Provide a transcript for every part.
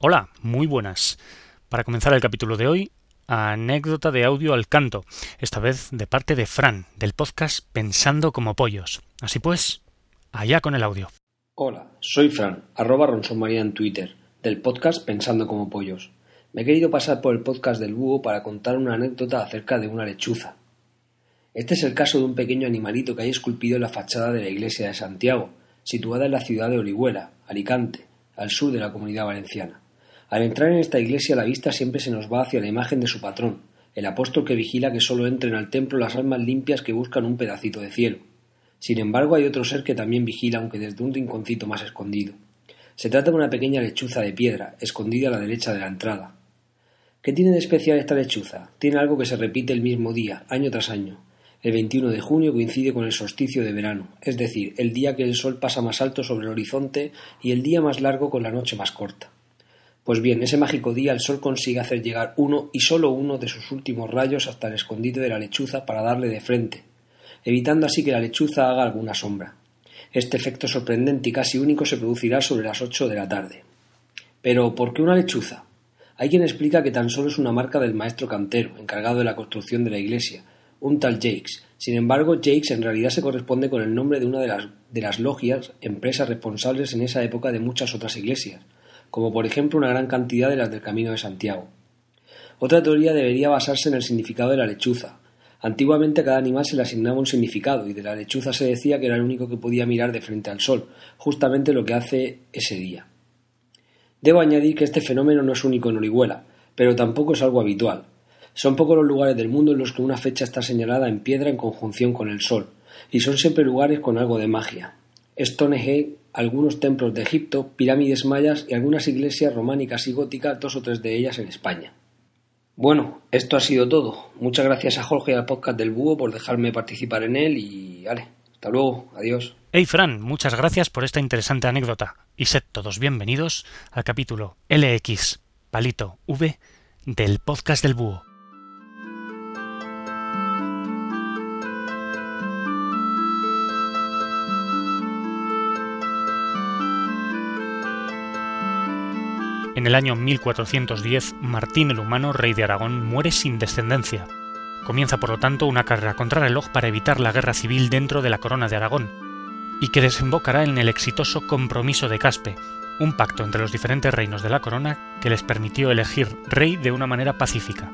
Hola, muy buenas. Para comenzar el capítulo de hoy, anécdota de audio al canto, esta vez de parte de Fran, del podcast Pensando como Pollos. Así pues, allá con el audio. Hola, soy Fran, arroba María en Twitter, del podcast Pensando como Pollos. Me he querido pasar por el podcast del búho para contar una anécdota acerca de una lechuza. Este es el caso de un pequeño animalito que hay esculpido en la fachada de la iglesia de Santiago, situada en la ciudad de Orihuela, Alicante, al sur de la comunidad valenciana. Al entrar en esta iglesia la vista siempre se nos va hacia la imagen de su patrón, el apóstol que vigila que solo entren al templo las almas limpias que buscan un pedacito de cielo. Sin embargo, hay otro ser que también vigila, aunque desde un rinconcito más escondido. Se trata de una pequeña lechuza de piedra, escondida a la derecha de la entrada. ¿Qué tiene de especial esta lechuza? Tiene algo que se repite el mismo día, año tras año. El 21 de junio coincide con el solsticio de verano, es decir, el día que el sol pasa más alto sobre el horizonte y el día más largo con la noche más corta. Pues bien, ese mágico día el sol consigue hacer llegar uno y solo uno de sus últimos rayos hasta el escondite de la lechuza para darle de frente, evitando así que la lechuza haga alguna sombra. Este efecto sorprendente y casi único se producirá sobre las ocho de la tarde. Pero, ¿por qué una lechuza? Hay quien explica que tan solo es una marca del maestro cantero, encargado de la construcción de la iglesia, un tal Jakes. Sin embargo, Jakes en realidad se corresponde con el nombre de una de las, de las logias, empresas responsables en esa época de muchas otras iglesias, como por ejemplo una gran cantidad de las del Camino de Santiago. Otra teoría debería basarse en el significado de la lechuza. Antiguamente a cada animal se le asignaba un significado y de la lechuza se decía que era el único que podía mirar de frente al sol, justamente lo que hace ese día. Debo añadir que este fenómeno no es único en Orihuela, pero tampoco es algo habitual. Son pocos los lugares del mundo en los que una fecha está señalada en piedra en conjunción con el sol, y son siempre lugares con algo de magia. Stonehenge algunos templos de Egipto, pirámides mayas y algunas iglesias románicas y góticas, dos o tres de ellas en España. Bueno, esto ha sido todo. Muchas gracias a Jorge y al podcast del Búho por dejarme participar en él y vale, hasta luego, adiós. Hey Fran, muchas gracias por esta interesante anécdota y sed todos bienvenidos al capítulo LX Palito V del podcast del Búho. El año 1410, Martín el Humano, rey de Aragón, muere sin descendencia. Comienza por lo tanto una carrera contra el reloj para evitar la guerra civil dentro de la corona de Aragón, y que desembocará en el exitoso Compromiso de Caspe, un pacto entre los diferentes reinos de la corona que les permitió elegir rey de una manera pacífica.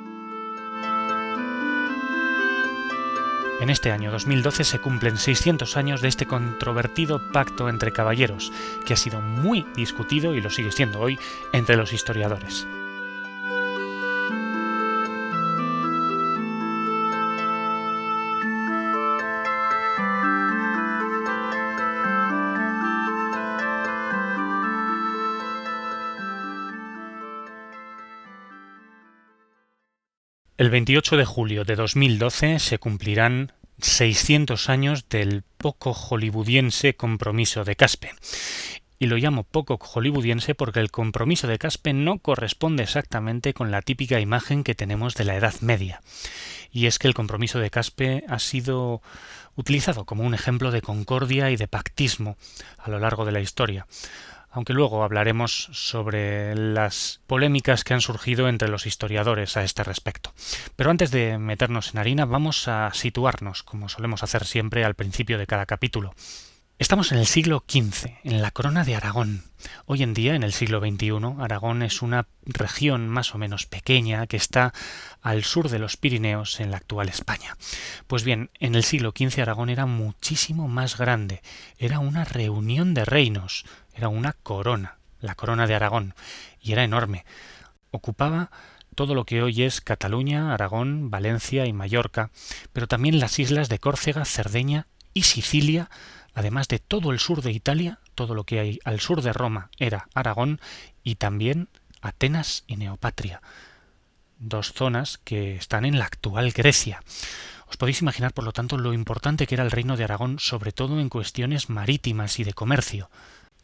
En este año 2012 se cumplen 600 años de este controvertido pacto entre caballeros, que ha sido muy discutido y lo sigue siendo hoy entre los historiadores. 28 de julio de 2012 se cumplirán 600 años del poco hollywoodiense compromiso de Caspe. Y lo llamo poco hollywoodiense porque el compromiso de Caspe no corresponde exactamente con la típica imagen que tenemos de la Edad Media. Y es que el compromiso de Caspe ha sido utilizado como un ejemplo de concordia y de pactismo a lo largo de la historia aunque luego hablaremos sobre las polémicas que han surgido entre los historiadores a este respecto. Pero antes de meternos en harina, vamos a situarnos, como solemos hacer siempre al principio de cada capítulo. Estamos en el siglo XV, en la corona de Aragón. Hoy en día, en el siglo XXI, Aragón es una región más o menos pequeña que está al sur de los Pirineos en la actual España. Pues bien, en el siglo XV Aragón era muchísimo más grande, era una reunión de reinos, era una corona, la corona de Aragón, y era enorme. Ocupaba todo lo que hoy es Cataluña, Aragón, Valencia y Mallorca, pero también las islas de Córcega, Cerdeña y Sicilia, además de todo el sur de Italia, todo lo que hay al sur de Roma era Aragón, y también Atenas y Neopatria, dos zonas que están en la actual Grecia. Os podéis imaginar, por lo tanto, lo importante que era el reino de Aragón, sobre todo en cuestiones marítimas y de comercio.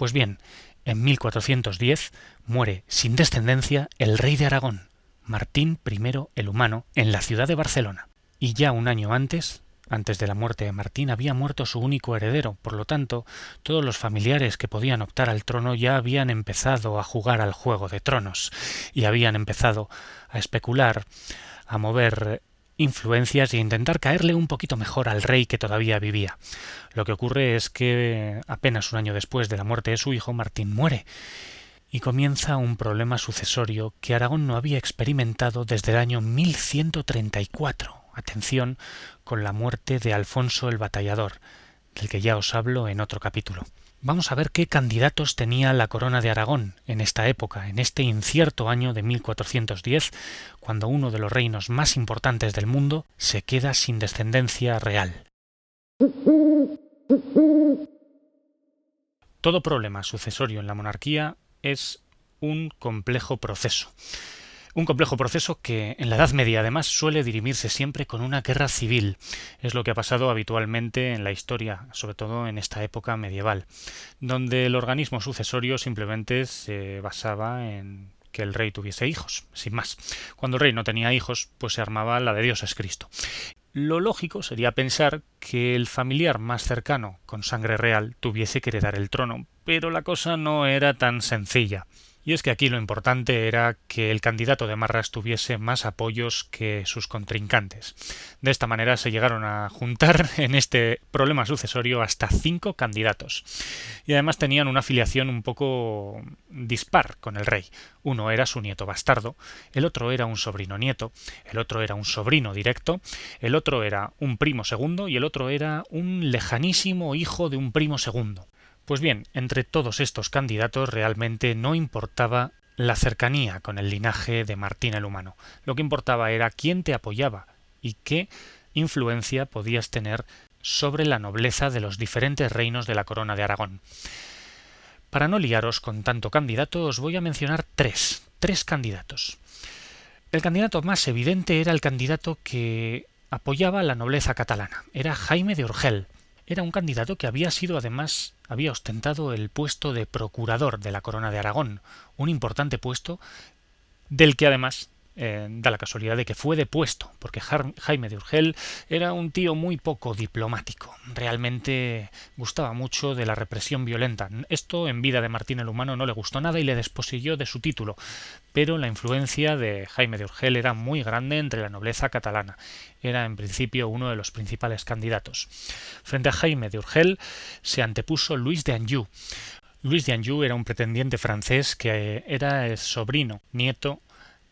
Pues bien, en 1410 muere sin descendencia el rey de Aragón, Martín I el Humano, en la ciudad de Barcelona. Y ya un año antes, antes de la muerte de Martín había muerto su único heredero, por lo tanto, todos los familiares que podían optar al trono ya habían empezado a jugar al juego de tronos y habían empezado a especular, a mover influencias e intentar caerle un poquito mejor al rey que todavía vivía. Lo que ocurre es que apenas un año después de la muerte de su hijo, Martín muere y comienza un problema sucesorio que Aragón no había experimentado desde el año 1134. Atención con la muerte de Alfonso el Batallador, del que ya os hablo en otro capítulo. Vamos a ver qué candidatos tenía la corona de Aragón en esta época, en este incierto año de 1410, cuando uno de los reinos más importantes del mundo se queda sin descendencia real. Todo problema sucesorio en la monarquía es un complejo proceso. Un complejo proceso que en la Edad Media además suele dirimirse siempre con una guerra civil. Es lo que ha pasado habitualmente en la historia, sobre todo en esta época medieval, donde el organismo sucesorio simplemente se basaba en que el rey tuviese hijos, sin más. Cuando el rey no tenía hijos, pues se armaba la de Dios es Cristo. Lo lógico sería pensar que el familiar más cercano, con sangre real, tuviese que heredar el trono, pero la cosa no era tan sencilla. Y es que aquí lo importante era que el candidato de Marras tuviese más apoyos que sus contrincantes. De esta manera se llegaron a juntar en este problema sucesorio hasta cinco candidatos. Y además tenían una afiliación un poco dispar con el rey. Uno era su nieto bastardo, el otro era un sobrino nieto, el otro era un sobrino directo, el otro era un primo segundo y el otro era un lejanísimo hijo de un primo segundo. Pues bien, entre todos estos candidatos realmente no importaba la cercanía con el linaje de Martín el Humano. Lo que importaba era quién te apoyaba y qué influencia podías tener sobre la nobleza de los diferentes reinos de la corona de Aragón. Para no liaros con tanto candidato, os voy a mencionar tres, tres candidatos. El candidato más evidente era el candidato que apoyaba la nobleza catalana, era Jaime de Urgel, era un candidato que había sido además había ostentado el puesto de procurador de la corona de Aragón, un importante puesto del que además eh, da la casualidad de que fue depuesto, porque Jaime de Urgel era un tío muy poco diplomático. Realmente gustaba mucho de la represión violenta. Esto en vida de Martín el Humano no le gustó nada y le desposeyó de su título. Pero la influencia de Jaime de Urgel era muy grande entre la nobleza catalana. Era en principio uno de los principales candidatos. Frente a Jaime de Urgel se antepuso Luis de Anjou. Luis de Anjou era un pretendiente francés que era sobrino, nieto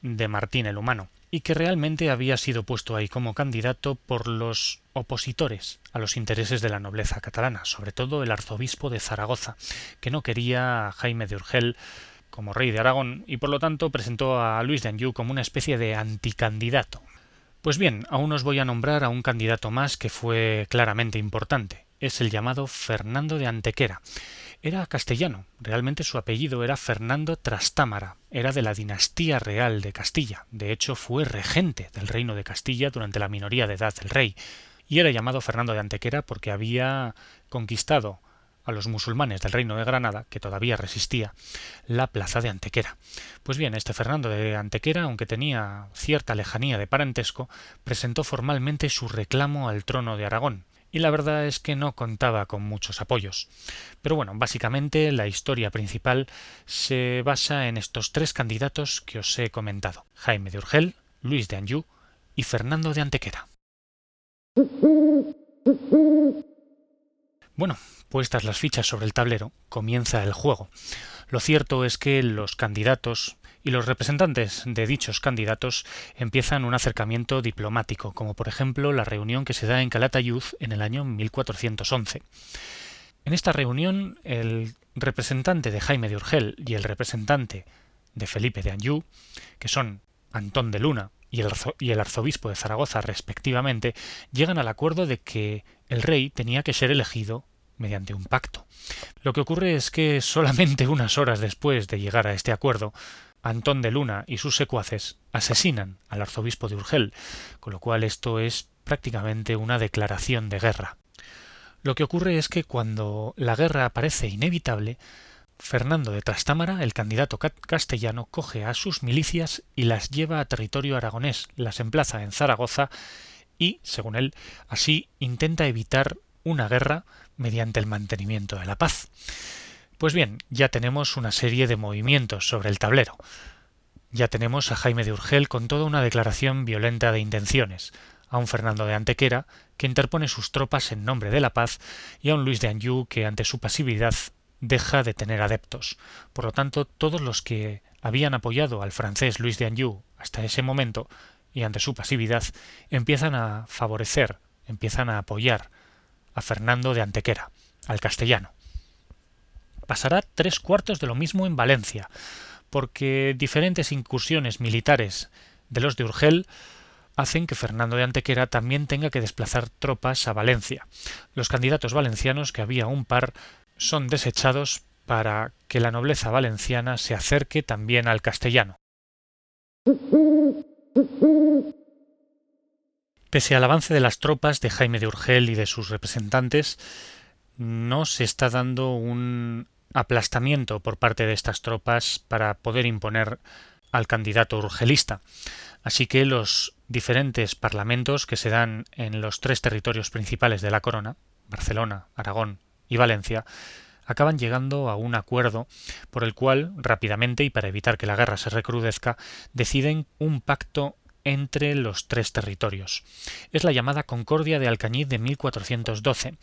de Martín el Humano, y que realmente había sido puesto ahí como candidato por los opositores a los intereses de la nobleza catalana, sobre todo el arzobispo de Zaragoza, que no quería a Jaime de Urgel como rey de Aragón y por lo tanto presentó a Luis de Anjou como una especie de anticandidato. Pues bien, aún os voy a nombrar a un candidato más que fue claramente importante. Es el llamado Fernando de Antequera. Era castellano, realmente su apellido era Fernando Trastámara, era de la dinastía real de Castilla, de hecho fue regente del reino de Castilla durante la minoría de edad del rey, y era llamado Fernando de Antequera porque había conquistado a los musulmanes del reino de Granada, que todavía resistía, la plaza de Antequera. Pues bien, este Fernando de Antequera, aunque tenía cierta lejanía de parentesco, presentó formalmente su reclamo al trono de Aragón, y la verdad es que no contaba con muchos apoyos. Pero bueno, básicamente la historia principal se basa en estos tres candidatos que os he comentado, Jaime de Urgel, Luis de Anjou y Fernando de Antequera. Bueno, puestas las fichas sobre el tablero, comienza el juego. Lo cierto es que los candidatos y los representantes de dichos candidatos empiezan un acercamiento diplomático, como por ejemplo la reunión que se da en Calatayud en el año 1411. En esta reunión, el representante de Jaime de Urgel y el representante de Felipe de Anjou, que son Antón de Luna y el, arzobispo de Zaragoza respectivamente, llegan al acuerdo de que el rey tenía que ser elegido mediante un pacto. Lo que ocurre es que solamente unas horas después de llegar a este acuerdo, Antón de Luna y sus secuaces asesinan al arzobispo de Urgel, con lo cual esto es prácticamente una declaración de guerra. Lo que ocurre es que cuando la guerra parece inevitable, Fernando de Trastámara, el candidato castellano, coge a sus milicias y las lleva a territorio aragonés, las emplaza en Zaragoza y, según él, así intenta evitar una guerra mediante el mantenimiento de la paz. Pues bien, ya tenemos una serie de movimientos sobre el tablero. Ya tenemos a Jaime de Urgel con toda una declaración violenta de intenciones, a un Fernando de Antequera que interpone sus tropas en nombre de la paz y a un Luis de Anjou que ante su pasividad deja de tener adeptos. Por lo tanto, todos los que habían apoyado al francés Luis de Anjou hasta ese momento y ante su pasividad empiezan a favorecer, empiezan a apoyar a Fernando de Antequera, al castellano. Pasará tres cuartos de lo mismo en Valencia, porque diferentes incursiones militares de los de Urgel hacen que Fernando de Antequera también tenga que desplazar tropas a Valencia. Los candidatos valencianos, que había un par, son desechados para que la nobleza valenciana se acerque también al castellano. Pese al avance de las tropas de Jaime de Urgel y de sus representantes, no se está dando un aplastamiento por parte de estas tropas para poder imponer al candidato urgelista. Así que los diferentes parlamentos que se dan en los tres territorios principales de la corona, Barcelona, Aragón y Valencia, acaban llegando a un acuerdo por el cual rápidamente y para evitar que la guerra se recrudezca deciden un pacto entre los tres territorios. Es la llamada Concordia de Alcañiz de 1412,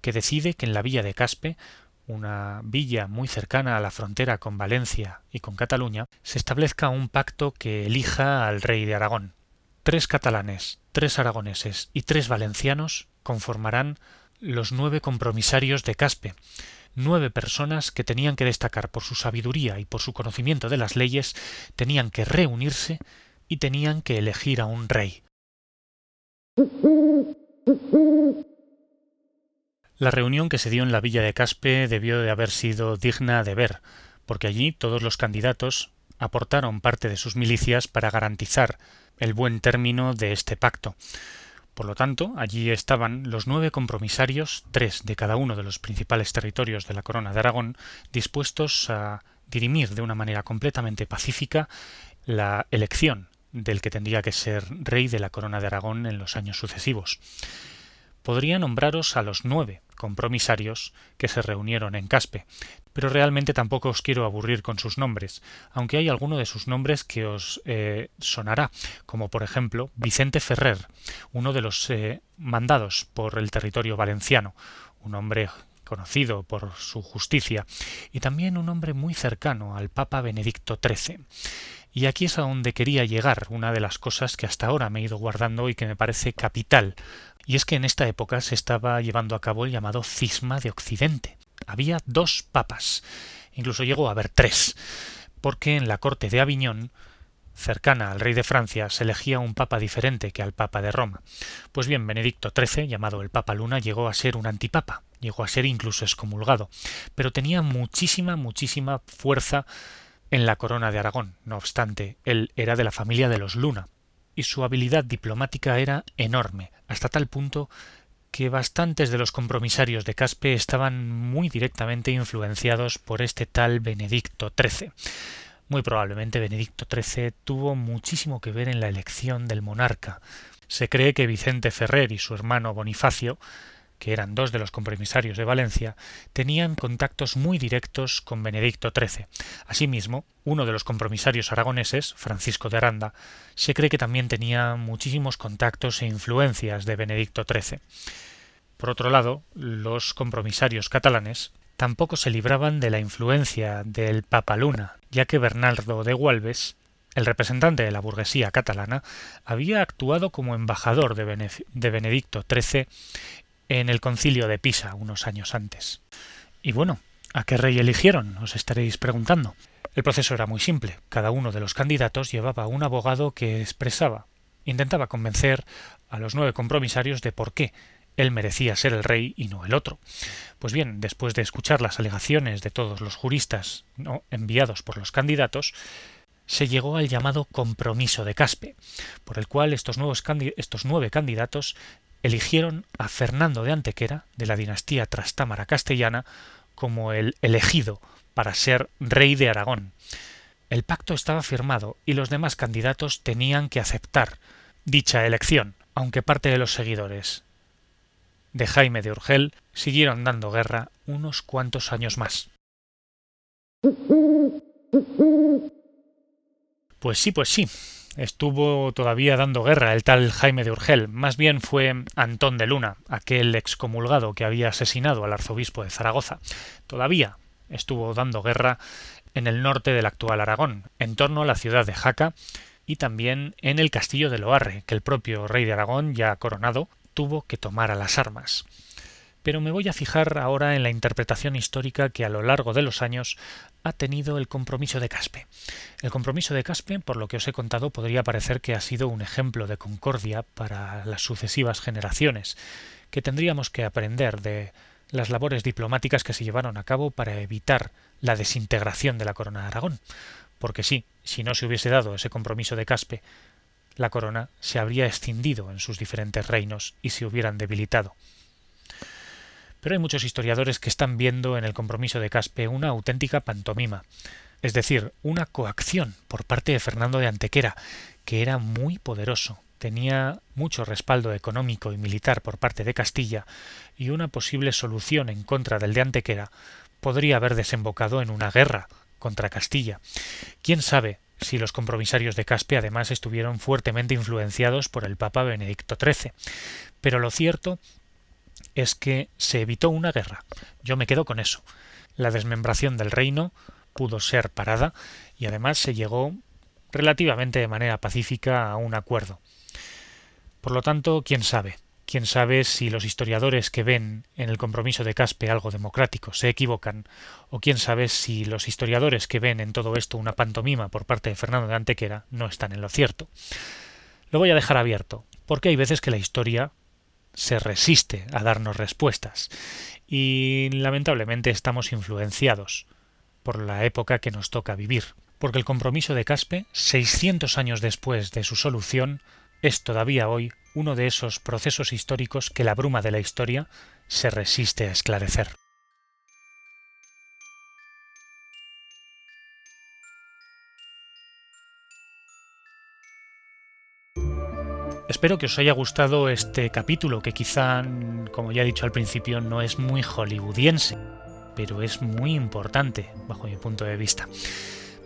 que decide que en la villa de Caspe, una villa muy cercana a la frontera con Valencia y con Cataluña, se establezca un pacto que elija al rey de Aragón. Tres catalanes, tres aragoneses y tres valencianos conformarán los nueve compromisarios de Caspe, nueve personas que tenían que destacar por su sabiduría y por su conocimiento de las leyes, tenían que reunirse y tenían que elegir a un rey. La reunión que se dio en la villa de Caspe debió de haber sido digna de ver, porque allí todos los candidatos aportaron parte de sus milicias para garantizar el buen término de este pacto. Por lo tanto, allí estaban los nueve compromisarios, tres de cada uno de los principales territorios de la Corona de Aragón, dispuestos a dirimir de una manera completamente pacífica la elección del que tendría que ser rey de la Corona de Aragón en los años sucesivos. Podría nombraros a los nueve compromisarios que se reunieron en Caspe, pero realmente tampoco os quiero aburrir con sus nombres, aunque hay alguno de sus nombres que os eh, sonará, como por ejemplo Vicente Ferrer, uno de los eh, mandados por el territorio valenciano, un hombre conocido por su justicia, y también un hombre muy cercano al Papa Benedicto XIII. Y aquí es a donde quería llegar, una de las cosas que hasta ahora me he ido guardando y que me parece capital, y es que en esta época se estaba llevando a cabo el llamado cisma de Occidente. Había dos papas, incluso llegó a haber tres, porque en la corte de Aviñón cercana al rey de Francia se elegía un papa diferente que al papa de Roma. Pues bien, Benedicto XIII, llamado el Papa Luna, llegó a ser un antipapa, llegó a ser incluso excomulgado, pero tenía muchísima, muchísima fuerza en la corona de Aragón. No obstante, él era de la familia de los Luna, y su habilidad diplomática era enorme, hasta tal punto que bastantes de los compromisarios de Caspe estaban muy directamente influenciados por este tal Benedicto XIII. Muy probablemente Benedicto XIII tuvo muchísimo que ver en la elección del monarca. Se cree que Vicente Ferrer y su hermano Bonifacio que eran dos de los compromisarios de Valencia, tenían contactos muy directos con Benedicto XIII. Asimismo, uno de los compromisarios aragoneses, Francisco de Aranda, se cree que también tenía muchísimos contactos e influencias de Benedicto XIII. Por otro lado, los compromisarios catalanes tampoco se libraban de la influencia del Papa Luna, ya que Bernardo de Gualbes el representante de la burguesía catalana había actuado como embajador de, Benedicto XIII en el concilio de Pisa unos años antes. Y bueno, ¿a qué rey eligieron? os estaréis preguntando. El proceso era muy simple. Cada uno de los candidatos llevaba un abogado que expresaba, intentaba convencer a los nueve compromisarios de por qué él merecía ser el rey y no el otro. Pues bien, después de escuchar las alegaciones de todos los juristas enviados por los candidatos, se llegó al llamado compromiso de Caspe, por el cual estos nueve candidatos eligieron a Fernando de Antequera, de la dinastía trastámara castellana, como el elegido para ser rey de Aragón. El pacto estaba firmado y los demás candidatos tenían que aceptar dicha elección. aunque parte de los seguidores de Jaime de Urgel siguieron dando guerra unos cuantos años más. Pues sí, pues sí, estuvo todavía dando guerra el tal Jaime de Urgel. Más bien fue Antón de Luna, aquel excomulgado que había asesinado al arzobispo de Zaragoza. Todavía estuvo dando guerra en el norte del actual Aragón, en torno a la ciudad de Jaca y también en el castillo de Loarre, que el propio rey de Aragón, ya coronado, tuvo que tomar a las armas. Pero me voy a fijar ahora en la interpretación histórica que a lo largo de los años ha tenido el compromiso de Caspe. El compromiso de Caspe, por lo que os he contado, podría parecer que ha sido un ejemplo de concordia para las sucesivas generaciones, que tendríamos que aprender de las labores diplomáticas que se llevaron a cabo para evitar la desintegración de la corona de Aragón. Porque sí, si no se hubiese dado ese compromiso de Caspe, la corona se habría escindido en sus diferentes reinos y se hubieran debilitado. Pero hay muchos historiadores que están viendo en el compromiso de Caspe una auténtica pantomima, es decir, una coacción por parte de Fernando de Antequera, que era muy poderoso, tenía mucho respaldo económico y militar por parte de Castilla, y una posible solución en contra del de Antequera podría haber desembocado en una guerra contra Castilla. ¿Quién sabe si los compromisarios de Caspe además estuvieron fuertemente influenciados por el Papa Benedicto XIII? Pero lo cierto es que se evitó una guerra. Yo me quedo con eso. La desmembración del reino pudo ser parada y además se llegó relativamente de manera pacífica a un acuerdo. Por lo tanto, quién sabe, quién sabe si los historiadores que ven en el compromiso de Caspe algo democrático se equivocan, o quién sabe si los historiadores que ven en todo esto una pantomima por parte de Fernando de Antequera no están en lo cierto. Lo voy a dejar abierto, porque hay veces que la historia se resiste a darnos respuestas y lamentablemente estamos influenciados por la época que nos toca vivir, porque el compromiso de Caspe, 600 años después de su solución, es todavía hoy uno de esos procesos históricos que la bruma de la historia se resiste a esclarecer. Espero que os haya gustado este capítulo, que quizá, como ya he dicho al principio, no es muy hollywoodiense, pero es muy importante bajo mi punto de vista.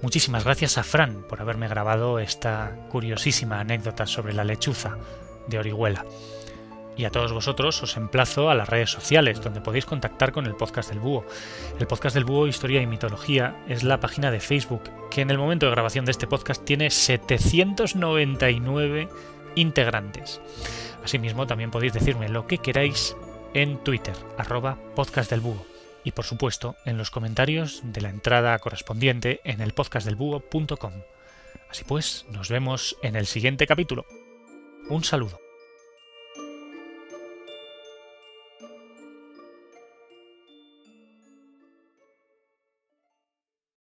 Muchísimas gracias a Fran por haberme grabado esta curiosísima anécdota sobre la lechuza de Orihuela. Y a todos vosotros os emplazo a las redes sociales, donde podéis contactar con el podcast del Búho. El podcast del Búho Historia y Mitología es la página de Facebook, que en el momento de grabación de este podcast tiene 799 integrantes. Asimismo, también podéis decirme lo que queráis en Twitter, arroba podcast del búho. Y por supuesto, en los comentarios de la entrada correspondiente en el podcastdelbúho.com. Así pues, nos vemos en el siguiente capítulo. Un saludo.